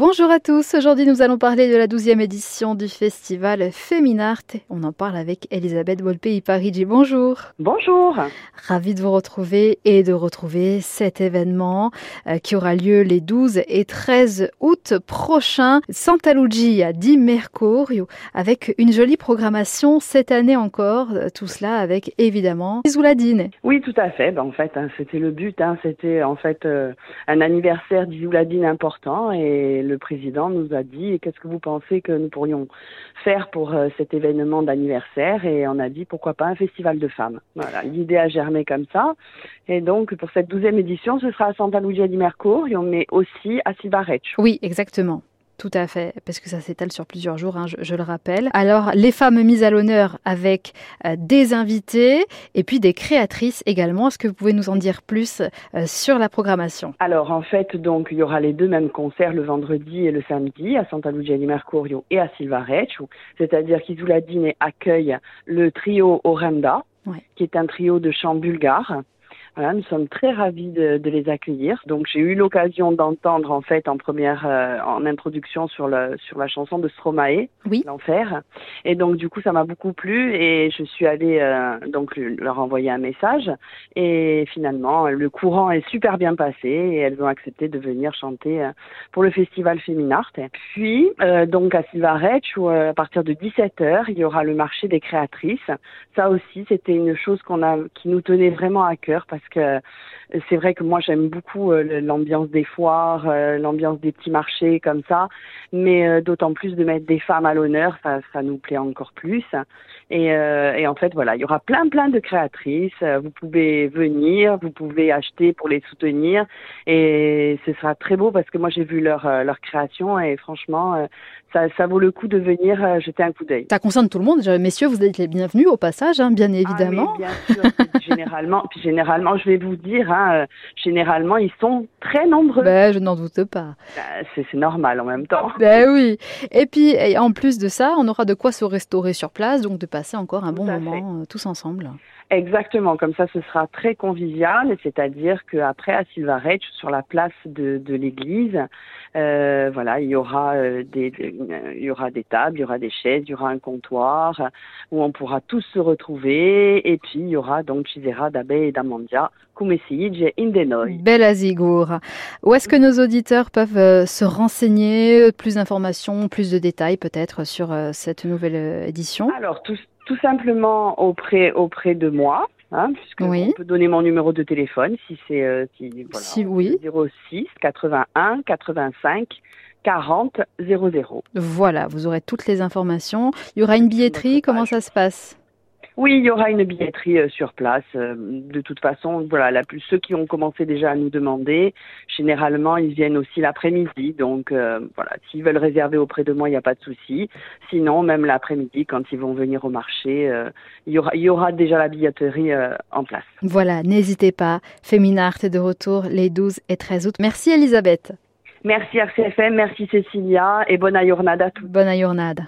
Bonjour à tous, aujourd'hui nous allons parler de la 12e édition du festival Féminart. On en parle avec Elisabeth Volpei-Parigi. Bonjour. Bonjour. Ravi de vous retrouver et de retrouver cet événement euh, qui aura lieu les 12 et 13 août prochains. Santa Lucia di Mercurio avec une jolie programmation cette année encore. Tout cela avec évidemment Isouladine. Oui, tout à fait. Ben, en fait, hein, c'était le but. Hein. C'était en fait euh, un anniversaire d'Isouladine important et le président nous a dit qu'est-ce que vous pensez que nous pourrions faire pour euh, cet événement d'anniversaire et on a dit pourquoi pas un festival de femmes. Voilà, l'idée a germé comme ça et donc pour cette douzième édition, ce sera à Santa Lucia di Mercurio mais aussi à Silvareccio. Oui, exactement. Tout à fait, parce que ça s'étale sur plusieurs jours, hein, je, le rappelle. Alors, les femmes mises à l'honneur avec euh, des invités et puis des créatrices également. Est-ce que vous pouvez nous en dire plus euh, sur la programmation? Alors, en fait, donc, il y aura les deux mêmes concerts le vendredi et le samedi à Santa Lucia di Mercurio et à Silvareccio. C'est-à-dire qu'Isuladine accueille le trio Orenda, qui est un trio de chants bulgares voilà, nous sommes très ravis de, de les accueillir. Donc j'ai eu l'occasion d'entendre en fait en première euh, en introduction sur le sur la chanson de Stromae, oui. l'enfer. Et donc du coup ça m'a beaucoup plu et je suis allée euh, donc leur envoyer un message et finalement le courant est super bien passé et elles ont accepté de venir chanter euh, pour le festival Féminart. Puis donc à Silvarech où à partir de 17h il y aura le marché des créatrices. Ça aussi c'était une chose qu'on a qui nous tenait vraiment à cœur parce que c'est vrai que moi j'aime beaucoup euh, l'ambiance des foires, euh, l'ambiance des petits marchés comme ça, mais euh, d'autant plus de mettre des femmes à l'honneur, ça, ça nous plaît encore plus. Et, et, en fait voilà, il y aura plein plein de créatrices. Vous pouvez venir, vous pouvez acheter pour les soutenir, et ce sera très beau parce que moi j'ai vu leur leur création et franchement ça, ça, vaut le coup de venir jeter un coup d'œil. Ça concerne tout le monde. Messieurs, vous êtes les bienvenus au passage, hein, bien évidemment. Ah oui, bien sûr. généralement, puis généralement, je vais vous dire, hein, euh, généralement, ils sont très nombreux. Ben, je n'en doute pas. Ben, c'est normal en même temps. Ben oui. Et puis, en plus de ça, on aura de quoi se restaurer sur place, donc de passer encore un bon moment euh, tous ensemble. Exactement, comme ça ce sera très convivial, c'est-à-dire qu'après à Silvaretch, sur la place de, de l'église, euh, voilà, il y aura des, il y aura des tables, il y aura des chaises, il y aura un comptoir où on pourra tous se retrouver, et puis il y aura donc Chisera d'Abe et d'Amandia, Kumesige Indenoi. Belle Azigour. Où est-ce que nos auditeurs peuvent euh, se renseigner, plus d'informations, plus de détails peut-être sur cette nouvelle édition? Alors tout, tout simplement auprès, auprès de moi. Hein, puisque on peut donner mon numéro de téléphone si c'est euh, si, voilà, si, oui. 06 81 85 40 00. Voilà, vous aurez toutes les informations. Il y aura une billetterie, comment ça se passe? Oui, il y aura une billetterie euh, sur place. Euh, de toute façon, voilà, la plus, ceux qui ont commencé déjà à nous demander, généralement, ils viennent aussi l'après-midi. Donc, euh, voilà, s'ils veulent réserver auprès de moi, il n'y a pas de souci. Sinon, même l'après-midi, quand ils vont venir au marché, il, y aura, il y aura déjà la billetterie en place. Voilà, n'hésitez pas. Féminart est de retour les 12 et 13 août. Merci Elisabeth. Merci RCFM, merci Cécilia et bonne ayornada à tous. Bonne ayornada.